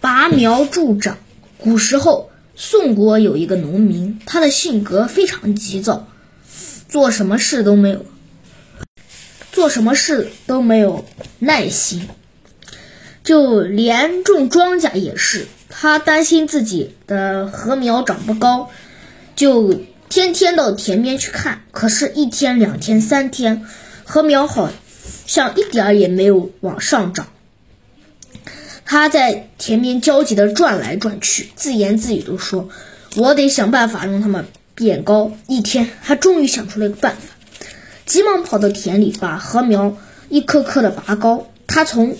拔苗助长。古时候，宋国有一个农民，他的性格非常急躁，做什么事都没有，做什么事都没有耐心，就连种庄稼也是。他担心自己的禾苗长不高，就天天到田边去看。可是，一天、两天、三天，禾苗好像一点儿也没有往上涨。他在田边焦急地转来转去，自言自语地说：“我得想办法让它们变高。”一天，他终于想出了一个办法，急忙跑到田里，把禾苗一棵棵地拔高。他从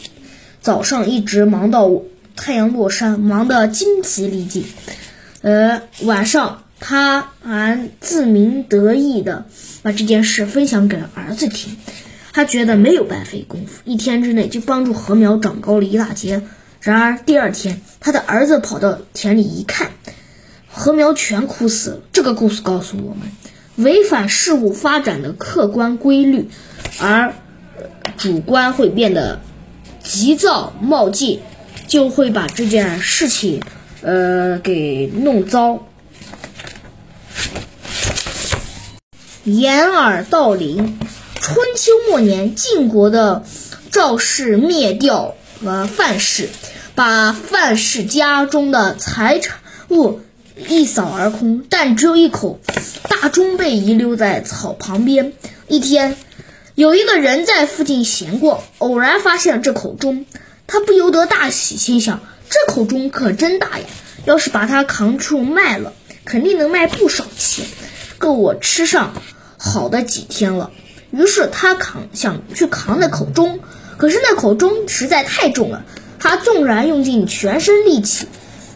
早上一直忙到太阳落山，忙得精疲力尽。呃，晚上他还自鸣得意地把这件事分享给了儿子听。他觉得没有白费功夫，一天之内就帮助禾苗长高了一大截。然而第二天，他的儿子跑到田里一看，禾苗全枯死了。这个故事告诉我们，违反事物发展的客观规律，而主观会变得急躁冒进，就会把这件事情，呃，给弄糟。掩耳盗铃。春秋末年，晋国的赵氏灭掉和范氏。把范氏家中的财产物一扫而空，但只有一口大钟被遗留在草旁边。一天，有一个人在附近闲逛，偶然发现了这口钟，他不由得大喜，心想：这口钟可真大呀！要是把它扛出卖了，肯定能卖不少钱，够我吃上好的几天了。于是他扛想去扛那口钟，可是那口钟实在太重了。他纵然用尽全身力气，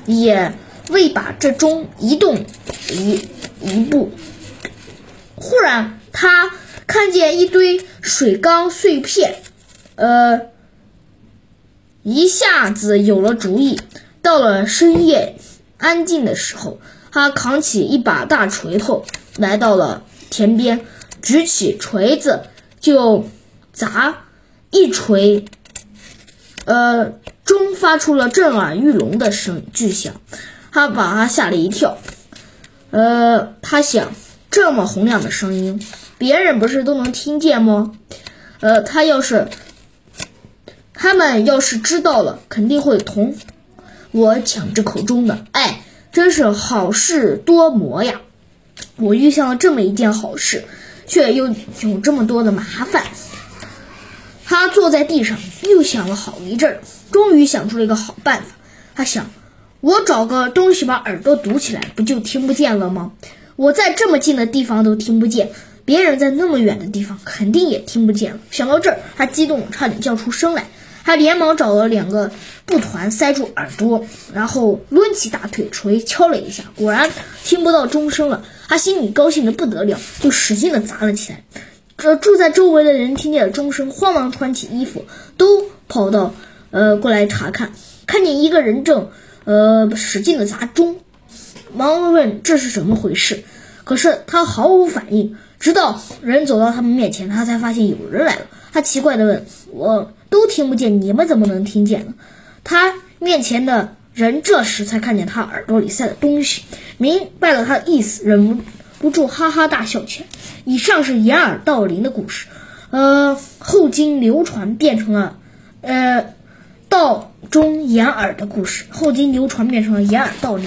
也未把这钟移动一一步。忽然，他看见一堆水缸碎片，呃，一下子有了主意。到了深夜安静的时候，他扛起一把大锤头，来到了田边，举起锤子就砸一锤，呃。钟发出了震耳欲聋的声巨响，他把他吓了一跳。呃，他想，这么洪亮的声音，别人不是都能听见吗？呃，他要是，他们要是知道了，肯定会同我抢这口钟的。哎，真是好事多磨呀！我遇上了这么一件好事，却又有这么多的麻烦。坐在地上，又想了好一阵儿，终于想出了一个好办法。他想，我找个东西把耳朵堵起来，不就听不见了吗？我在这么近的地方都听不见，别人在那么远的地方肯定也听不见了。想到这儿，他激动，差点叫出声来。他连忙找了两个布团塞住耳朵，然后抡起大腿锤敲了一下，果然听不到钟声了。他心里高兴的不得了，就使劲的砸了起来。这住在周围的人听见了钟声，慌忙穿起衣服，都跑到呃过来查看。看见一个人正呃使劲的砸钟，忙问这是怎么回事。可是他毫无反应，直到人走到他们面前，他才发现有人来了。他奇怪的问：“我都听不见，你们怎么能听见呢？”他面前的人这时才看见他耳朵里塞的东西，明白了他的意思，忍。不住哈哈大笑起来。以上是掩耳盗铃的故事，呃，后经流传变成了，呃，盗中掩耳的故事。后经流传变成了掩耳盗铃。